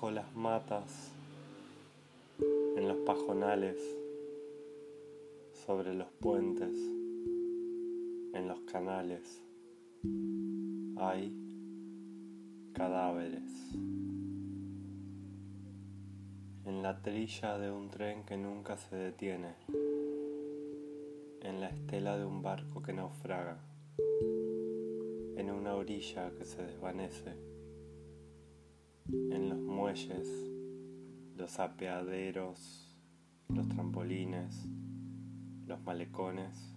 Bajo las matas, en los pajonales, sobre los puentes, en los canales, hay cadáveres. En la trilla de un tren que nunca se detiene, en la estela de un barco que naufraga, en una orilla que se desvanece, en los muelles, los apeaderos, los trampolines, los malecones,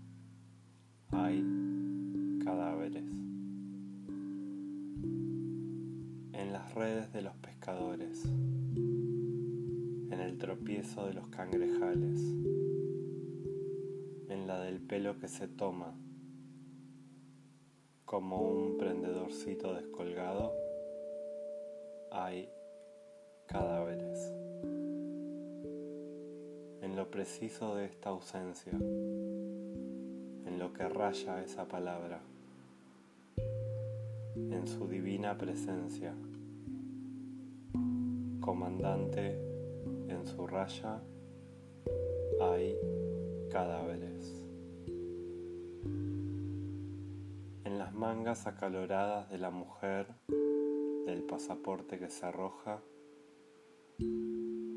hay cadáveres. En las redes de los pescadores, en el tropiezo de los cangrejales, en la del pelo que se toma como un prendedorcito descolgado, hay cadáveres. En lo preciso de esta ausencia, en lo que raya esa palabra, en su divina presencia, comandante en su raya, hay cadáveres. En las mangas acaloradas de la mujer, del pasaporte que se arroja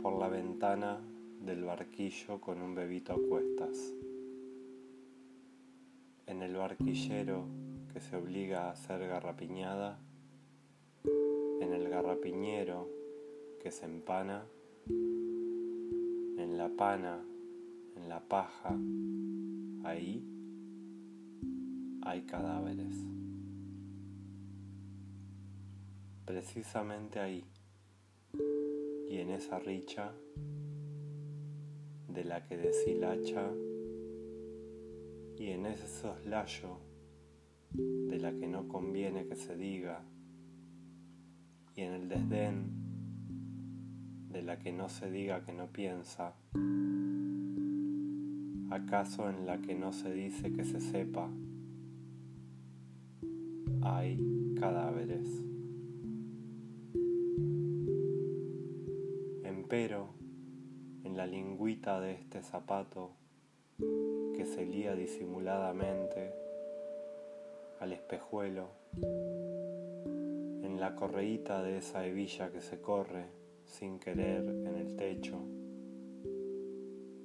por la ventana del barquillo con un bebito a cuestas. En el barquillero que se obliga a ser garrapiñada, en el garrapiñero que se empana, en la pana, en la paja, ahí hay cadáveres. Precisamente ahí y en esa richa de la que deshilacha y en ese soslayo de la que no conviene que se diga y en el desdén de la que no se diga que no piensa, acaso en la que no se dice que se sepa, hay cadáveres. Empero, en la lingüita de este zapato que se lía disimuladamente al espejuelo, en la correíta de esa hebilla que se corre sin querer en el techo,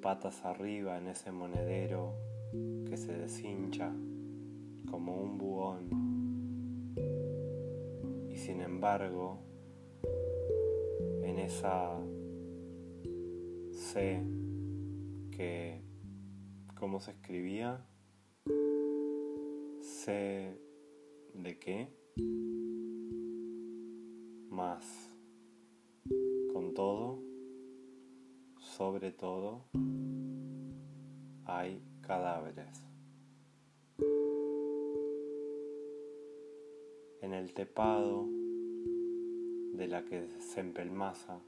patas arriba en ese monedero que se deshincha como un buhón y sin embargo en esa C que cómo se escribía C de qué más con todo, sobre todo, hay cadáveres. En el tepado de la que se empelmaza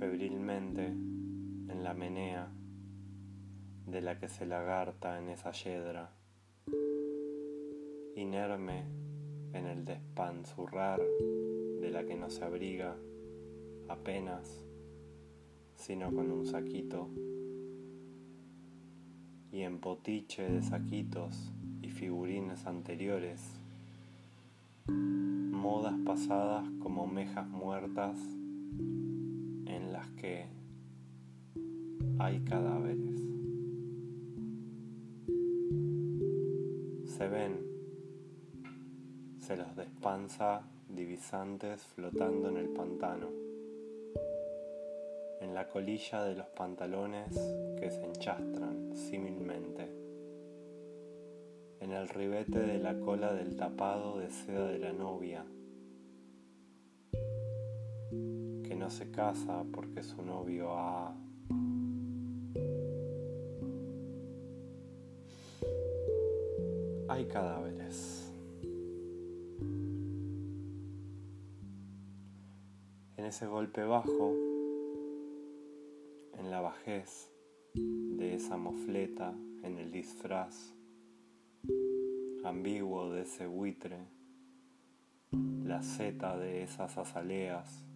febrilmente en la menea de la que se lagarta en esa yedra, inerme en el despanzurrar de la que no se abriga apenas, sino con un saquito, y en potiche de saquitos y figurines anteriores, modas pasadas como mejas muertas que hay cadáveres. Se ven, se los despansa divisantes flotando en el pantano, en la colilla de los pantalones que se enchastran símilmente, en el ribete de la cola del tapado de seda de la novia, no se casa porque su novio ha... Hay cadáveres. En ese golpe bajo, en la bajez de esa mofleta, en el disfraz ambiguo de ese buitre, la seta de esas azaleas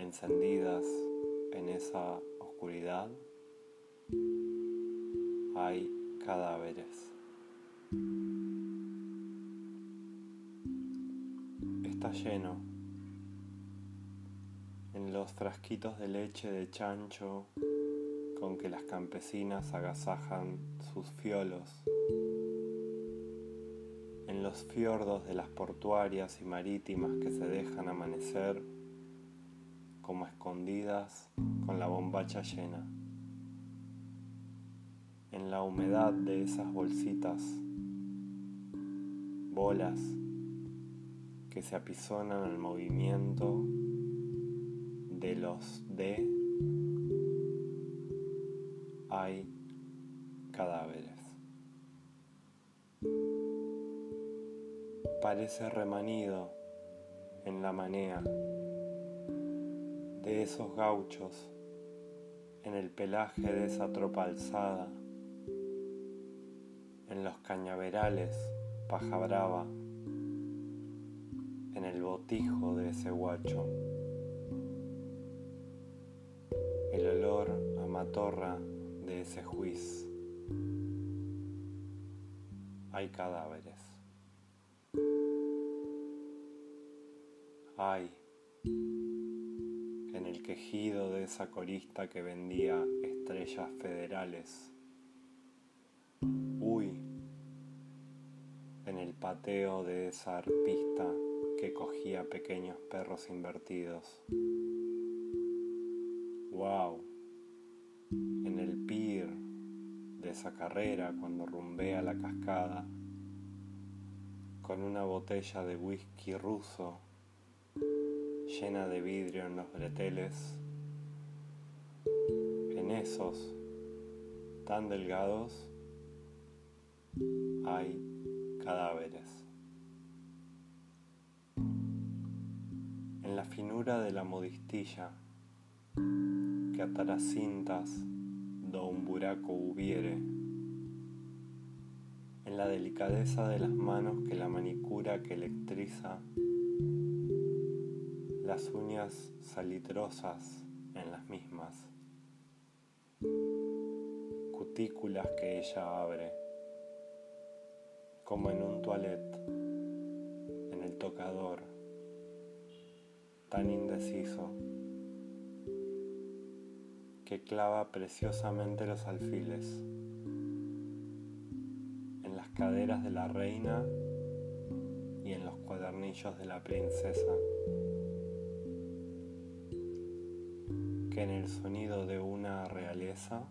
encendidas en esa oscuridad, hay cadáveres. Está lleno en los frasquitos de leche de chancho con que las campesinas agasajan sus fiolos, en los fiordos de las portuarias y marítimas que se dejan amanecer como escondidas con la bombacha llena, en la humedad de esas bolsitas, bolas que se apisonan al movimiento de los de hay cadáveres. Parece remanido en la manea de esos gauchos, en el pelaje de esa tropa alzada, en los cañaverales paja brava, en el botijo de ese guacho. El olor a matorra de ese juiz. Hay cadáveres. Hay en el quejido de esa corista que vendía estrellas federales. Uy, en el pateo de esa arpista que cogía pequeños perros invertidos. Wow, en el pier de esa carrera cuando rumbea la cascada con una botella de whisky ruso llena de vidrio en los breteles, en esos tan delgados hay cadáveres. En la finura de la modistilla que atará cintas do un buraco hubiere, en la delicadeza de las manos que la manicura que electriza las uñas salitrosas en las mismas, cutículas que ella abre, como en un toilet, en el tocador, tan indeciso, que clava preciosamente los alfiles en las caderas de la reina y en los cuadernillos de la princesa. En el sonido de una realeza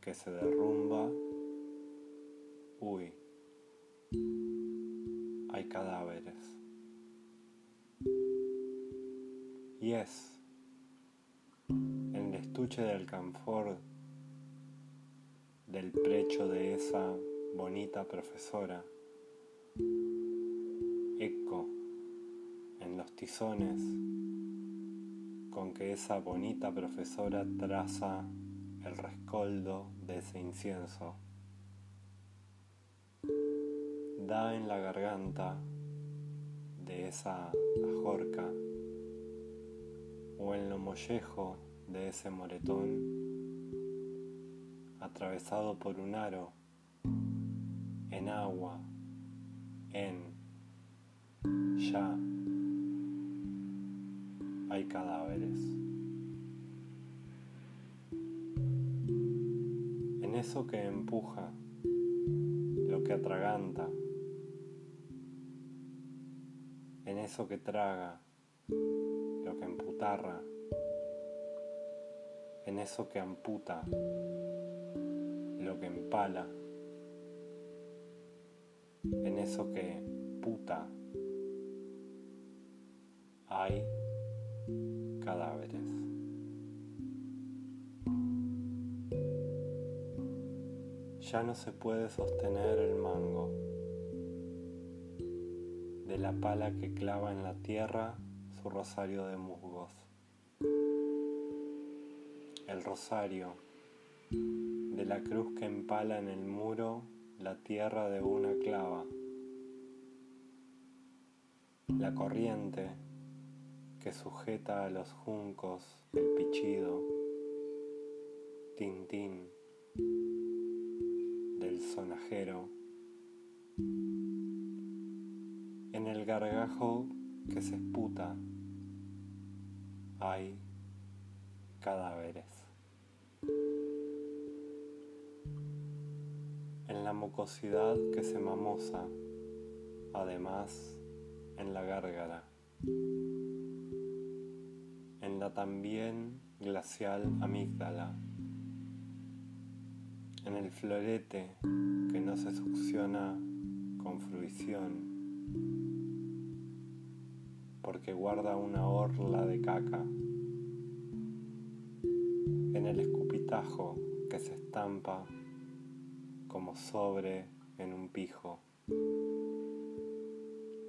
que se derrumba, uy, hay cadáveres. Y es en el estuche del canfor del precho de esa bonita profesora, eco en los tizones con que esa bonita profesora traza el rescoldo de ese incienso. Da en la garganta de esa ajorca o en lo mollejo de ese moretón atravesado por un aro en agua, en ya hay cadáveres. En eso que empuja, lo que atraganta, en eso que traga, lo que emputarra, en eso que amputa, lo que empala, en eso que puta, hay cadáveres. Ya no se puede sostener el mango de la pala que clava en la tierra su rosario de musgos. El rosario de la cruz que empala en el muro la tierra de una clava. la corriente que sujeta a los juncos el pichido, tintín del sonajero, en el gargajo que se esputa hay cadáveres. En la mucosidad que se mamosa, además en la gárgara, en la también glacial amígdala, en el florete que no se succiona con fruición, porque guarda una orla de caca, en el escupitajo que se estampa como sobre en un pijo.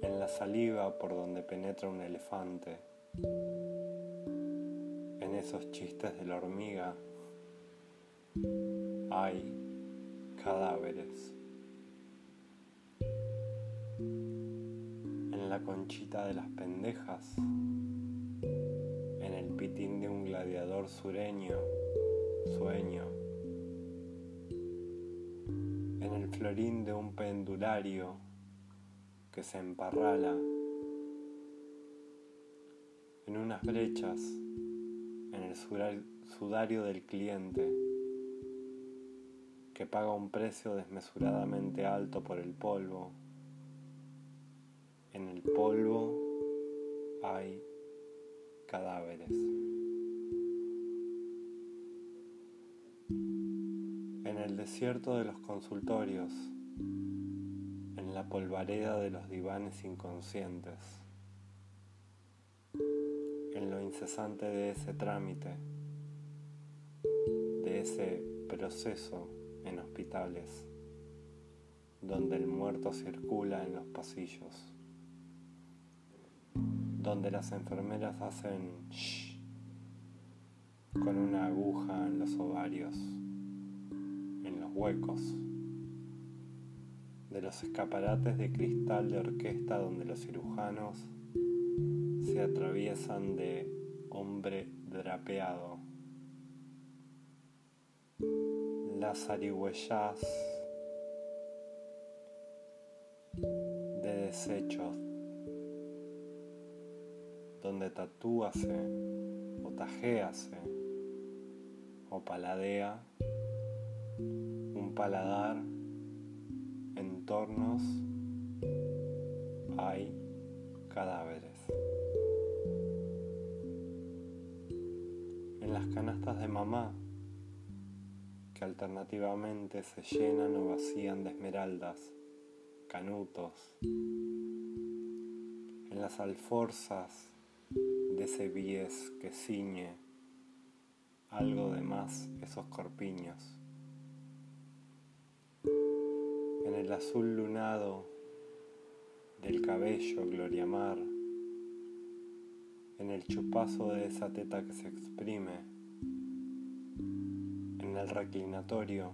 En la saliva por donde penetra un elefante, en esos chistes de la hormiga, hay cadáveres. En la conchita de las pendejas, en el pitín de un gladiador sureño, sueño, en el florín de un pendulario, que se emparrala en unas brechas el sudario del cliente que paga un precio desmesuradamente alto por el polvo. En el polvo hay cadáveres. En el desierto de los consultorios la polvareda de los divanes inconscientes, en lo incesante de ese trámite, de ese proceso en hospitales, donde el muerto circula en los pasillos, donde las enfermeras hacen shh con una aguja en los ovarios, en los huecos de los escaparates de cristal de orquesta donde los cirujanos se atraviesan de hombre drapeado. Las arihuellas de desechos donde tatúase o tajéase o paladea un paladar entornos hay cadáveres. En las canastas de mamá, que alternativamente se llenan o vacían de esmeraldas, canutos, en las alforzas de ese bies que ciñe algo de más esos corpiños. En el azul lunado del cabello Gloria Mar, en el chupazo de esa teta que se exprime, en el reclinatorio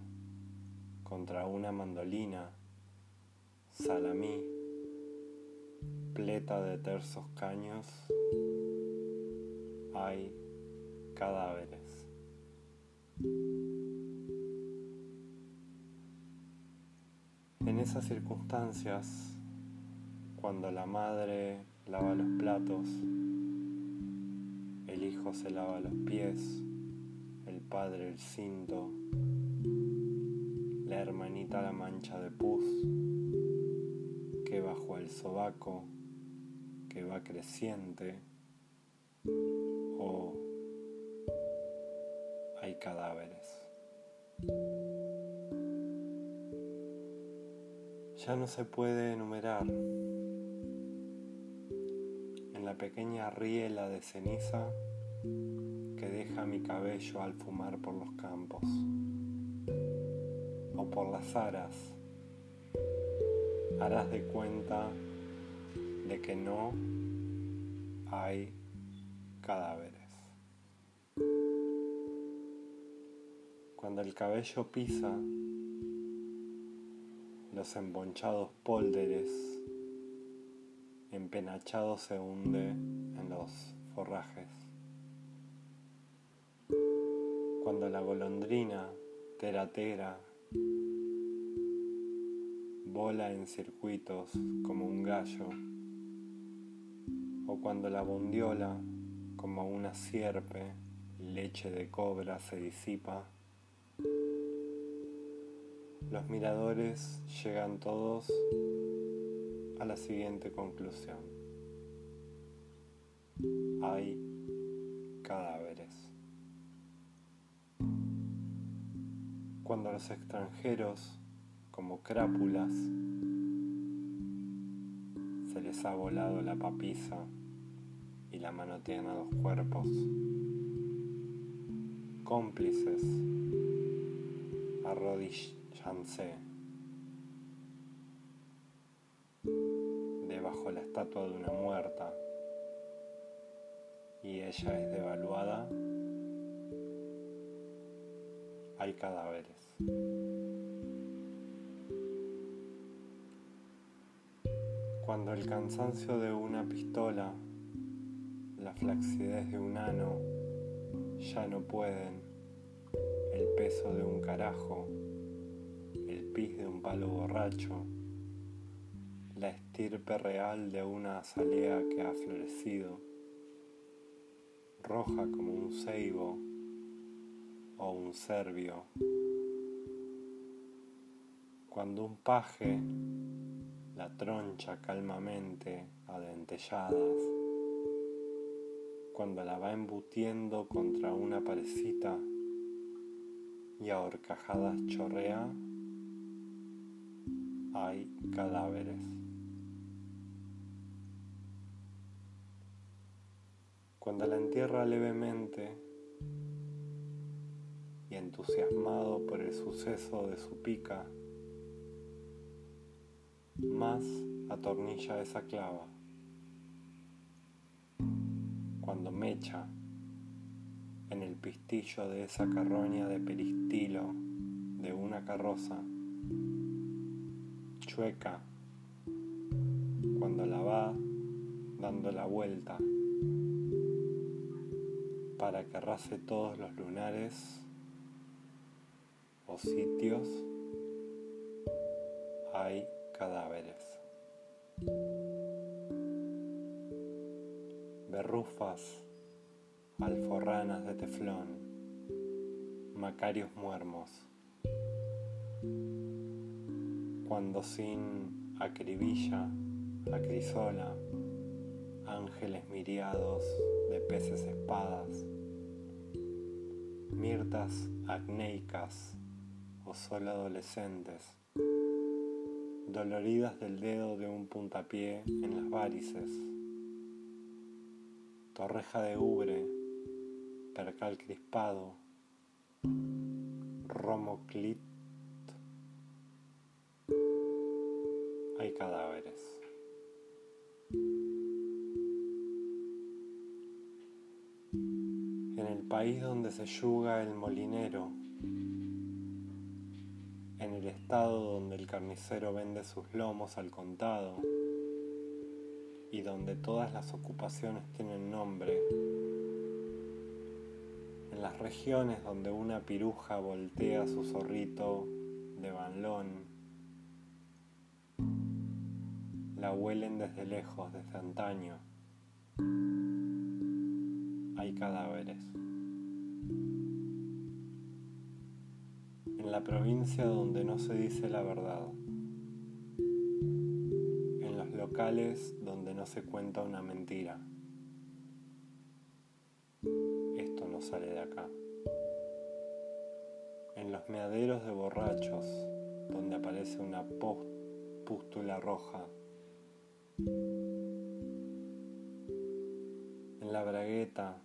contra una mandolina, salamí, pleta de tersos caños, hay cadáveres. En esas circunstancias, cuando la madre lava los platos, el hijo se lava los pies, el padre el cinto, la hermanita la mancha de pus, que bajo el sobaco, que va creciente, o hay cadáveres. ya no se puede enumerar. La pequeña riela de ceniza que deja mi cabello al fumar por los campos o por las aras, harás de cuenta de que no hay cadáveres. Cuando el cabello pisa, los embonchados pólderes empenachado se hunde en los forrajes. Cuando la golondrina teratera bola en circuitos como un gallo, o cuando la bondiola, como una sierpe, leche de cobra se disipa, los miradores llegan todos a la siguiente conclusión. Hay cadáveres. Cuando los extranjeros, como crápulas, se les ha volado la papisa y la manotean a los cuerpos, cómplices, arrodillanse debajo la estatua de una muerta y ella es devaluada, hay cadáveres. Cuando el cansancio de una pistola, la flacidez de un ano, ya no pueden, el peso de un carajo, el pis de un palo borracho, estirpe real de una azalea que ha florecido, roja como un ceibo o un serbio. Cuando un paje la troncha calmamente a dentelladas, cuando la va embutiendo contra una parecita y a horcajadas chorrea, hay cadáveres. Cuando la entierra levemente y entusiasmado por el suceso de su pica, más atornilla esa clava. Cuando mecha en el pistillo de esa carroña de peristilo de una carroza, chueca, cuando la va dando la vuelta para que arrase todos los lunares o sitios, hay cadáveres. Berrufas, alforranas de teflón, macarios muermos. Cuando sin acribilla, acrisola, ángeles miriados de peces espadas, mirtas acnéicas o solo adolescentes doloridas del dedo de un puntapié en las varices, torreja de ubre, percal crispado, romoclit, hay cadáveres. País donde se yuga el molinero, en el estado donde el carnicero vende sus lomos al contado y donde todas las ocupaciones tienen nombre, en las regiones donde una piruja voltea su zorrito de banlón, la huelen desde lejos, desde antaño, hay cadáveres. En la provincia donde no se dice la verdad, en los locales donde no se cuenta una mentira. Esto no sale de acá. En los meaderos de borrachos, donde aparece una pústula roja. En la bragueta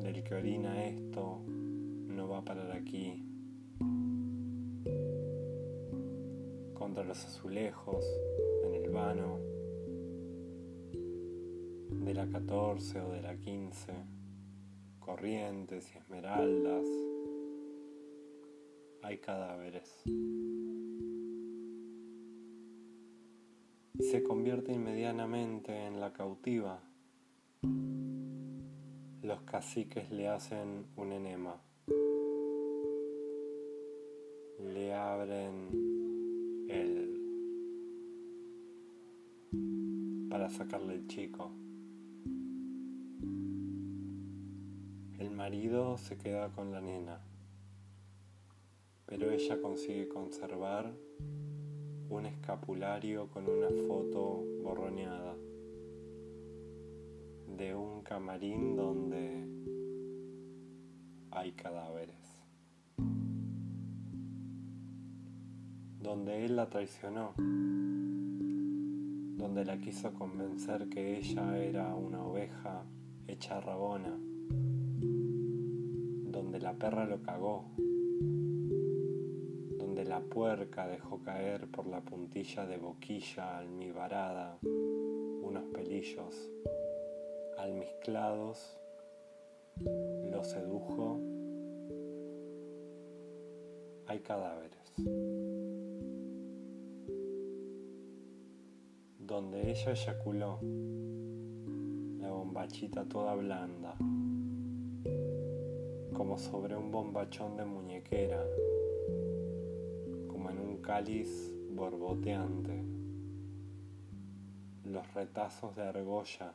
del que orina esto no va a parar aquí. contra los azulejos en el vano de la 14 o de la 15, corrientes y esmeraldas, hay cadáveres. y se convierte inmediatamente en la cautiva. Los caciques le hacen un enema, le abren el para sacarle el chico. El marido se queda con la nena, pero ella consigue conservar un escapulario con una foto borroneada de un camarín donde hay cadáveres, donde él la traicionó, donde la quiso convencer que ella era una oveja hecha rabona. Donde la perra lo cagó, donde la puerca dejó caer por la puntilla de boquilla almibarada unos pelillos almizclados, lo sedujo, hay cadáveres. Donde ella eyaculó, la bombachita toda blanda como sobre un bombachón de muñequera, como en un cáliz borboteante. Los retazos de argolla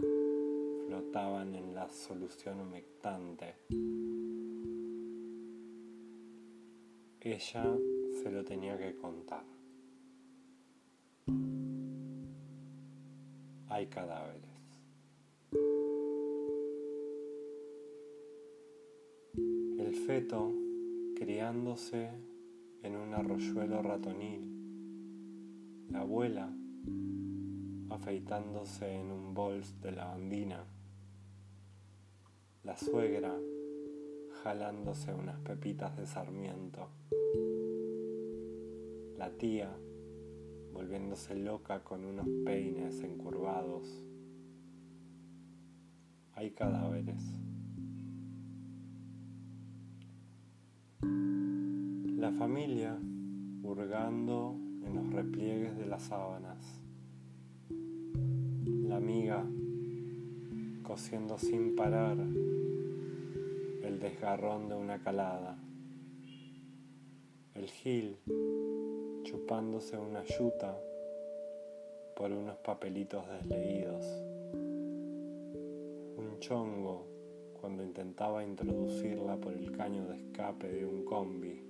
flotaban en la solución humectante. Ella se lo tenía que contar. Hay cadáveres. feto criándose en un arroyuelo ratonil, la abuela afeitándose en un bols de lavandina, la suegra jalándose unas pepitas de sarmiento, la tía volviéndose loca con unos peines encurvados. Hay cadáveres. La familia hurgando en los repliegues de las sábanas. La amiga cosiendo sin parar el desgarrón de una calada. El gil chupándose una yuta por unos papelitos desleídos. Un chongo cuando intentaba introducirla por el caño de escape de un combi.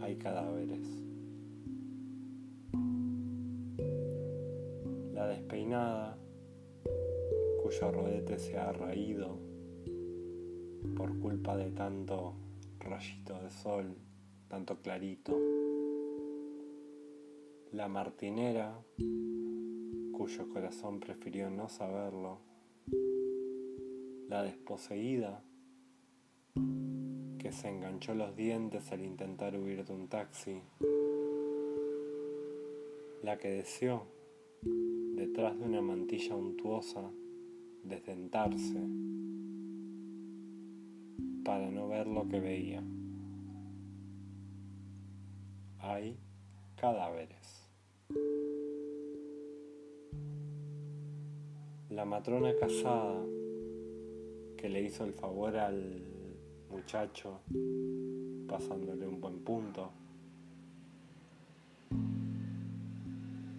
Hay cadáveres. Despeinada, cuyo rodete se ha raído por culpa de tanto rayito de sol, tanto clarito. La martinera, cuyo corazón prefirió no saberlo la desposeída, que se enganchó los dientes al intentar huir de un taxi, la que deseó, detrás de una mantilla untuosa, desdentarse para no ver lo que veía. Hay cadáveres. La matrona casada que le hizo el favor al muchacho pasándole un buen punto.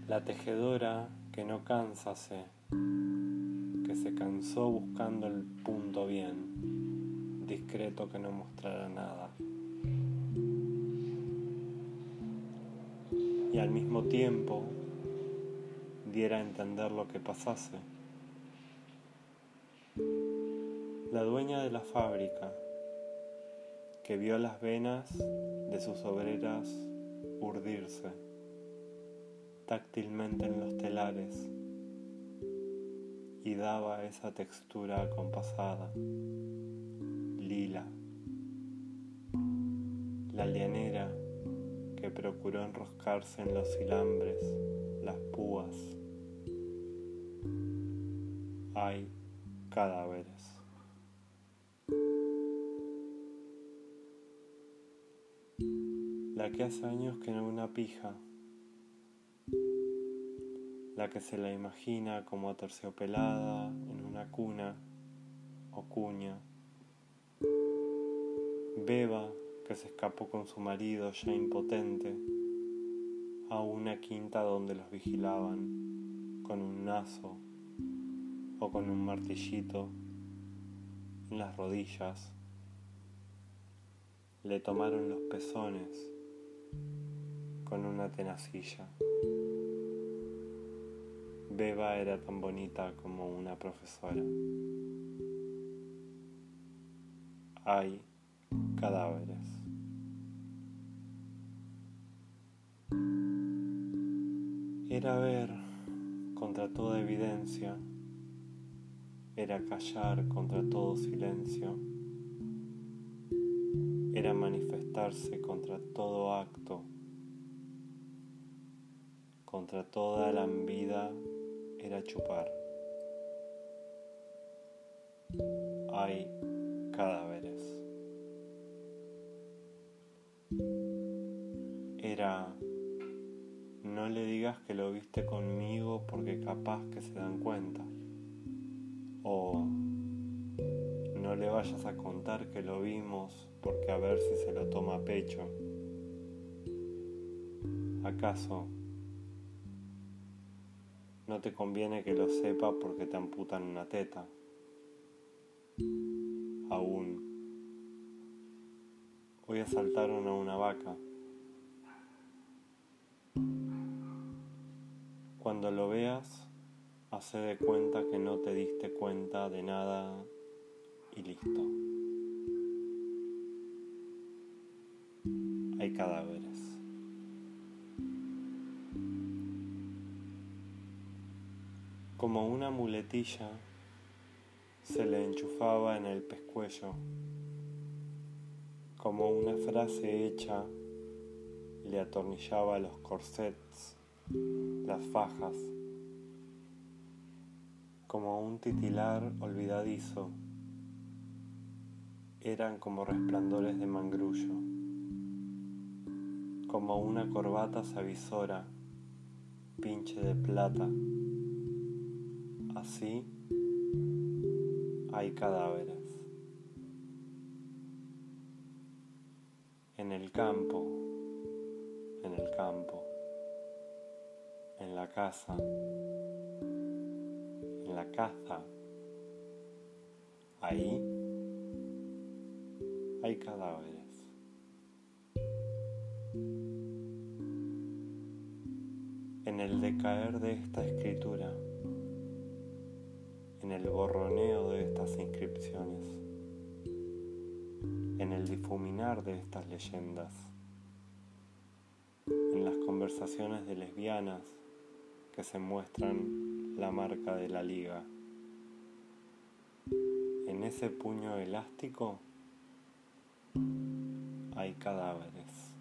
La tejedora que no cansase, que se cansó buscando el punto bien, discreto que no mostrara nada. Y al mismo tiempo diera a entender lo que pasase la dueña de la fábrica, que vio las venas de sus obreras urdirse táctilmente en los telares y daba esa textura acompasada, lila. La lianera que procuró enroscarse en los hilambres, las púas. Hay cadáveres. La que hace años que no una pija, la que se la imagina como aterciopelada en una cuna o cuña. Beba, que se escapó con su marido ya impotente a una quinta donde los vigilaban con un nazo o con un martillito en las rodillas. Le tomaron los pezones con una tenacilla. Beba era tan bonita como una profesora. Hay cadáveres. Era ver contra toda evidencia, era callar contra todo silencio, era manifestarse contra todo acto, contra toda la vida era chupar. Hay cadáveres. Era, no le digas que lo viste conmigo porque capaz que se dan cuenta. O no le vayas a contar que lo vimos porque a ver si se lo toma a pecho. ¿Acaso no te conviene que lo sepa porque te amputan una teta? Aún. Hoy asaltaron a una vaca. Cuando lo veas, hace de cuenta que no te diste cuenta de nada y listo. Hay cadáveres. Como una muletilla se le enchufaba en el pescuezo, como una frase hecha le atornillaba los corsets, las fajas, como un titilar olvidadizo, eran como resplandores de mangrullo, como una corbata savisora, pinche de plata Así hay cadáveres. En el campo, en el campo, en la casa, en la caza, ahí hay cadáveres. En el decaer de esta escritura, en el borroneo de estas inscripciones, en el difuminar de estas leyendas, en las conversaciones de lesbianas que se muestran la marca de la liga. En ese puño elástico hay cadáveres.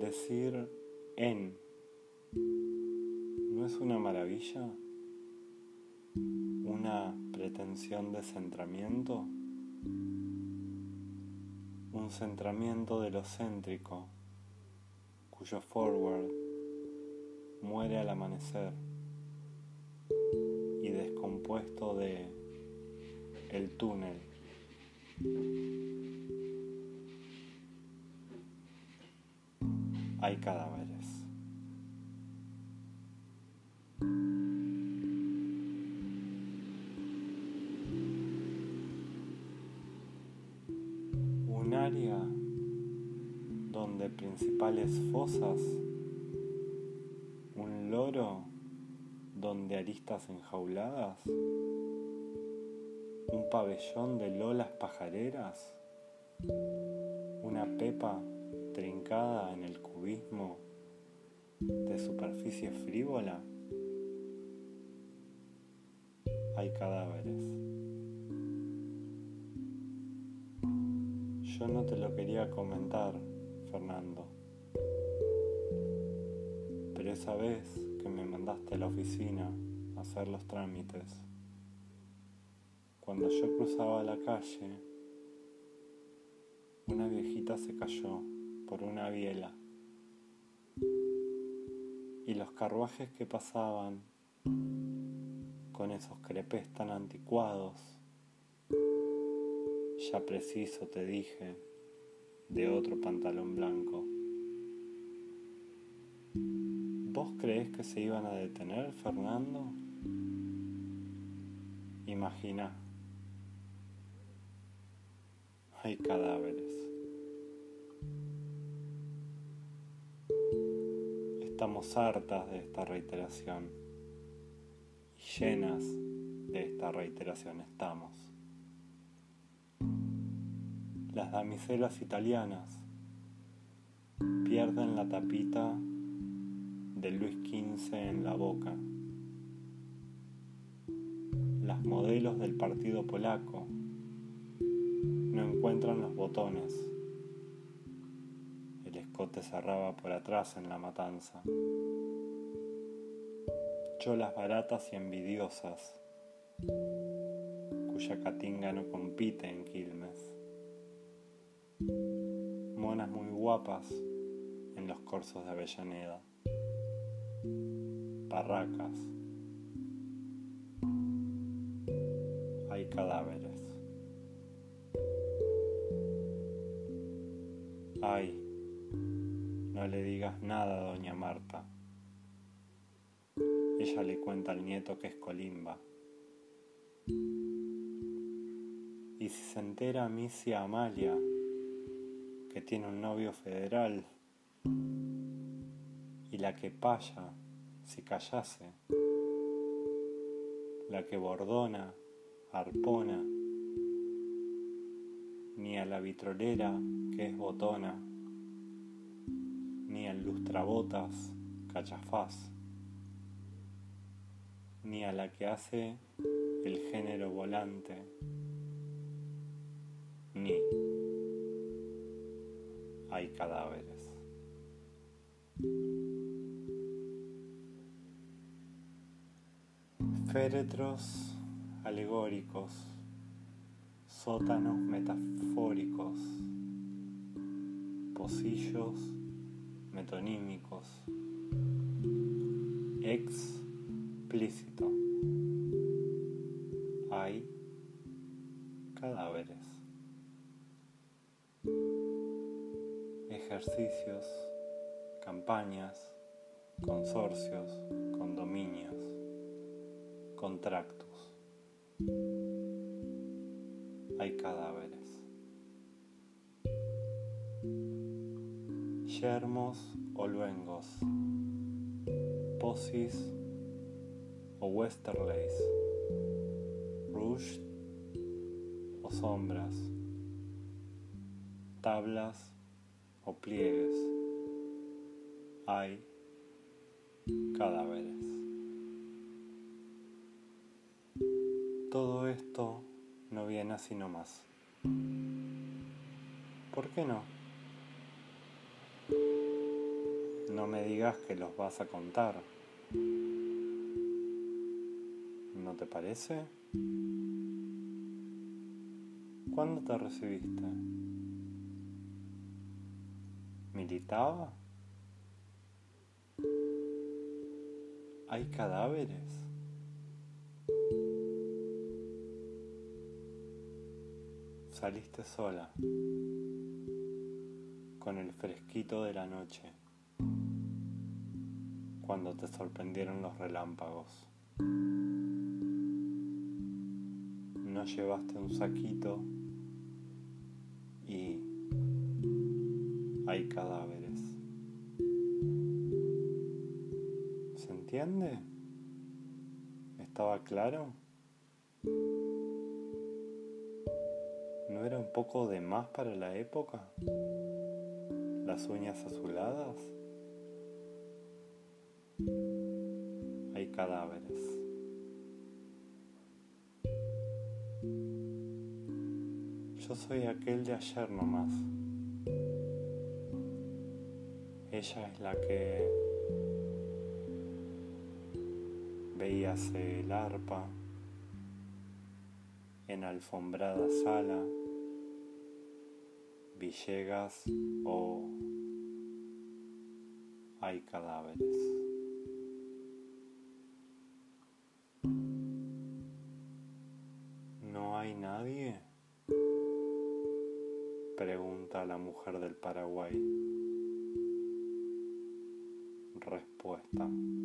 Decir en ¿No es una maravilla? ¿Una pretensión de centramiento? Un centramiento de lo céntrico, cuyo forward muere al amanecer y descompuesto de el túnel. Hay cadáveres. Donde principales fosas, un loro donde aristas enjauladas, un pabellón de lolas pajareras, una pepa trincada en el cubismo de superficie frívola, hay cadáveres. Yo no te lo quería comentar, Fernando. Pero esa vez que me mandaste a la oficina a hacer los trámites, cuando yo cruzaba la calle, una viejita se cayó por una biela. y los carruajes que pasaban con esos crepes tan anticuados. Ya preciso te dije de otro pantalón blanco. ¿Vos crees que se iban a detener, Fernando? Imagina. Hay cadáveres. Estamos hartas de esta reiteración llenas de esta reiteración estamos. Las damiselas italianas pierden la tapita de Luis XV en la boca. Las modelos del partido polaco no encuentran los botones te cerraba por atrás en la matanza. Cholas baratas y envidiosas, cuya catinga no compite en Quilmes. Monas muy guapas en los corsos de Avellaneda. Barracas. Hay cadáveres. Hay no le digas nada doña Marta. Le cuenta al nieto que es Colimba. Y si se entera Misia Amalia que tiene un novio federal y la que paya si callase, la que bordona, arpona, ni a la vitrolera que es botona ni al lustrabotas cachafaz, ni a la que hace el género volante, ni hay cadáveres. Féretros alegóricos, sótanos metafóricos, pocillos metonímicos. Hay cadáveres. Ejercicios, campañas, consorcios, condominios, contractos. Hay cadáveres. yermos o luengos, posis o westerleys, rush o sombras, tablas o pliegues. Hay cadáveres. Todo esto no viene así nomás. ¿Por qué no? No me digas que los vas a contar. ¿No te parece? ¿Cuándo te recibiste? ¿Militaba? ¿Hay cadáveres? Saliste sola, con el fresquito de la noche cuando te sorprendieron los relámpagos. Llevaste un saquito y hay cadáveres. ¿Se entiende? ¿Estaba claro? ¿No era un poco de más para la época? ¿Las uñas azuladas? hay cadáveres. Yo soy aquel de ayer nomás. Ella es la que veíase el arpa en alfombrada sala, Villegas o hay cadáveres. Paraguay. Respuesta.